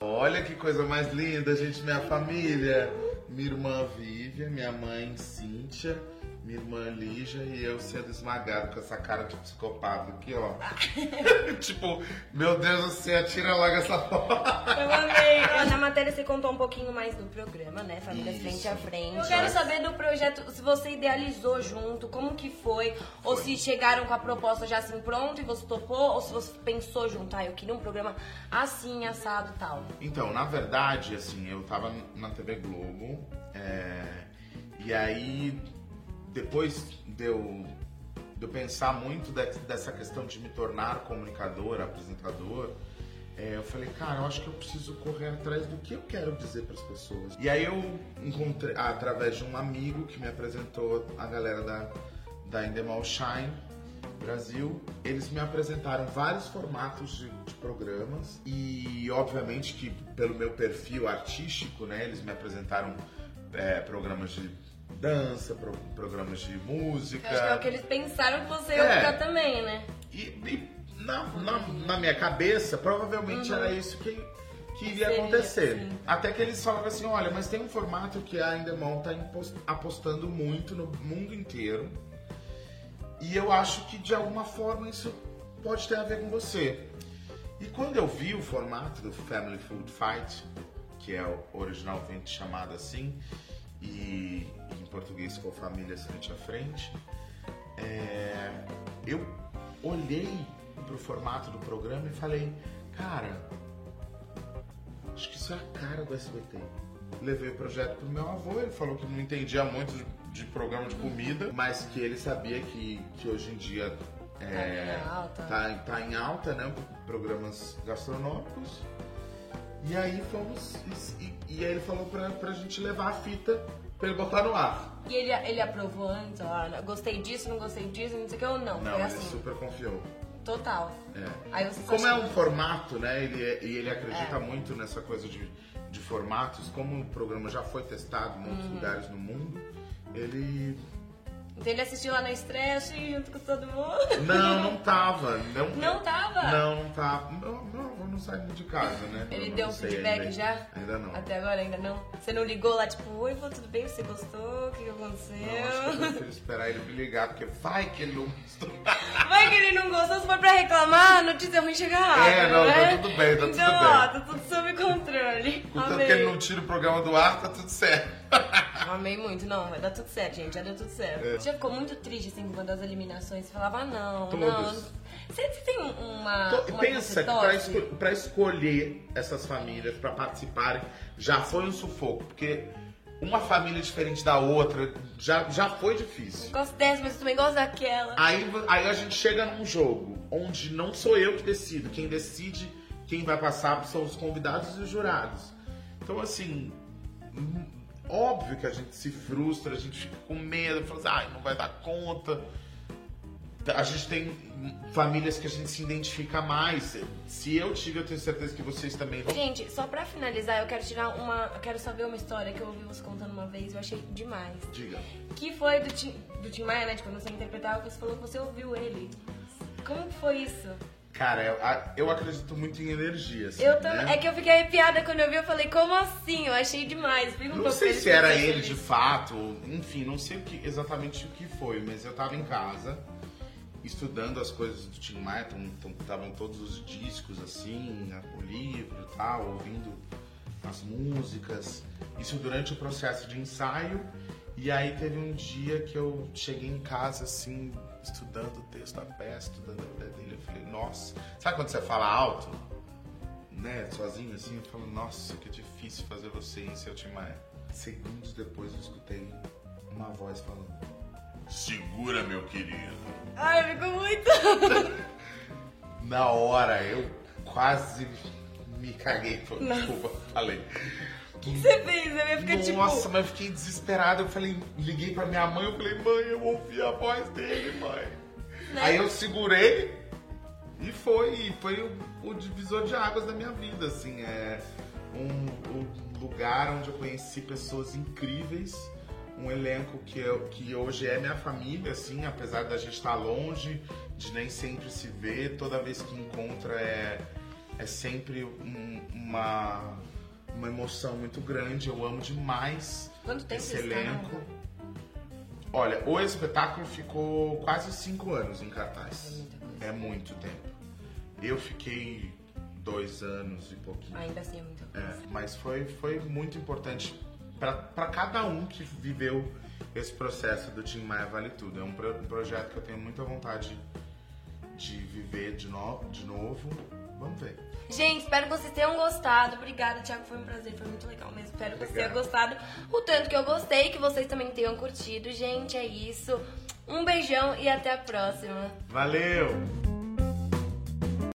Olha que coisa mais linda, gente, minha família. Minha irmã Vivian, minha mãe Cíntia, minha irmã Lígia e eu sendo esmagado com essa cara de psicopata aqui, ó. tipo, meu Deus do céu, tira logo essa foto. Eu amei. Na matéria você contou um pouquinho mais do programa, né? Família Isso. Frente a Frente. Eu Mas- quero saber do projeto, se você idealizou junto, como que foi, ou se chegaram com a proposta já assim pronto e você topou, ou se você pensou junto, ah, eu queria um programa assim, assado e tal. Então, na verdade, assim, eu tava na TV Globo, é, e aí, depois de eu, de eu pensar muito de- dessa questão de me tornar comunicador, apresentador, é, eu falei, cara, eu acho que eu preciso correr atrás do que eu quero dizer para as pessoas. E aí eu encontrei, através de um amigo que me apresentou a galera da, da Endemol Shine, Brasil, eles me apresentaram vários formatos de, de programas e obviamente que pelo meu perfil artístico, né, eles me apresentaram é, programas de dança, pro- programas de música. Acho que é o que eles pensaram que você ia É. ficar também, né? E, e na, na, na minha cabeça, provavelmente era isso que, que iria Seria, acontecer. sim. Até que eles falaram assim, olha, mas tem um formato que a Endemol tá impos- apostando muito no mundo inteiro. E eu acho que de alguma forma isso pode ter a ver com você. E quando eu vi o formato do Family Food Fight, que é o originalmente chamado assim, e em português ficou Famílias Frente a Frente, é, eu olhei pro formato do programa e falei, cara, acho que isso é a cara do SBT. Levei o projeto pro meu avô, ele falou que não entendia muito de, de programa de comida, mas que ele sabia que, que hoje em dia é, Tá em alta. tá, tá em alta, né? Programas gastronômicos. E aí fomos. E, e- aí ele falou pra, pra gente levar a fita pra ele botar no ar. E ele, ele aprovou antes, ó, gostei disso, não gostei disso, não sei o que, ou não? Não, Foi ele assim, super confiou. total. É. Aí você Como é um formato, né? Ele, é- e ele acredita É. muito nessa coisa de, de formatos. Como o programa já foi testado em Uhum. outros lugares no mundo, ele. Então ele assistiu lá na estreia, assim, junto com todo mundo. Não, não tava. Não, Não tava? Não, não tava. Não, não, não saí de casa, né? Ele Eu deu um feedback ainda. já? Ainda não. Até agora ainda não? Você não ligou lá, tipo, oi, vô, tudo bem? Você gostou? O que que Não, acho que aconteceu? eu prefiro esperar ele me ligar, porque vai que ele não gostou. Vai que ele não gostou, se for pra reclamar, a notícia ruim chega rápido, É, não, tá né? tudo bem, tá tudo então, bem. ó, tá tudo sob controle. Amei. que ele não tira o programa do ar, tá tudo certo. Amei muito, não, vai dar tudo certo, gente, já deu tudo certo. É. Você já ficou muito triste, assim, com uma das eliminações, você falava, ah, não, Todas. não. Você, você tem uma, Tô- uma Pensa que pra, esco- pra escolher essas famílias pra participarem já foi um sufoco, porque uma família diferente da outra já, já foi difícil. Gosto dessa, mas eu também gosto daquela. Aí, aí a gente chega num jogo onde não sou eu que decido, quem decide quem vai passar são os convidados e os jurados. Então, assim, óbvio que a gente se frustra, a gente fica com medo, fala assim, ai, não vai dar conta. A gente tem famílias que a gente se identifica mais. Se eu tive, eu tenho certeza que vocês também vão. Gente, só pra finalizar, eu quero tirar uma. Eu quero saber uma história que eu ouvi você contando uma vez e eu achei demais. Diga. Que foi do Tim, do Tim Maia, né? De quando você interpretava, você falou que você ouviu ele. Como que foi isso? Cara, eu, eu acredito muito em energia. assim, Eu também. né? É que eu fiquei arrepiada quando eu vi, eu falei, como assim? Eu achei demais. Um Não sei se era ele de fato, enfim, não sei o que, exatamente o que foi, mas eu tava em casa estudando as coisas do Tim Maia, estavam todos os discos assim, né, o livro e tal, ouvindo as músicas, isso durante o processo de ensaio, e aí teve um dia que eu cheguei em casa assim, estudando o texto da peça, estudando a eu falei, nossa, sabe quando você fala alto? né, sozinho assim, eu falo, nossa, que difícil fazer você em seu Tim Maia. Segundos depois eu escutei uma voz falando, segura meu querido. Ai, ficou muito. Na hora eu quase me caguei, desculpa, falei. O que você fez? Eu ia ficar tipo. Nossa, mas eu fiquei desesperado. Eu falei, liguei pra minha mãe, eu falei, mãe, eu ouvi a voz dele, mãe. Né? Aí eu segurei e foi, foi o, o divisor de águas da minha vida, assim, é um, um lugar onde eu conheci pessoas incríveis, um elenco que, eu, que hoje é minha família, assim, apesar da gente estar longe, de nem sempre se ver, toda vez que encontra é, é sempre um- uma, uma emoção muito grande. Eu amo demais Quanto tempo esse elenco. Olha, o espetáculo ficou quase cinco anos em cartaz. É. É muito tempo. Eu fiquei dois anos e pouquinho. Ainda assim é muita coisa. É, mas foi, foi muito importante para cada um que viveu esse processo do Tim Maia Vale Tudo. É um, pro- um projeto que eu tenho muita vontade de viver de, no, de novo. Vamos ver. Gente, espero que vocês tenham gostado. Obrigada, Thiago. Foi um prazer, foi muito legal mesmo. Espero que você tenha Obrigado. gostado o tanto que eu gostei, que vocês também tenham curtido. Gente, é isso. Um beijão e até a próxima. Valeu!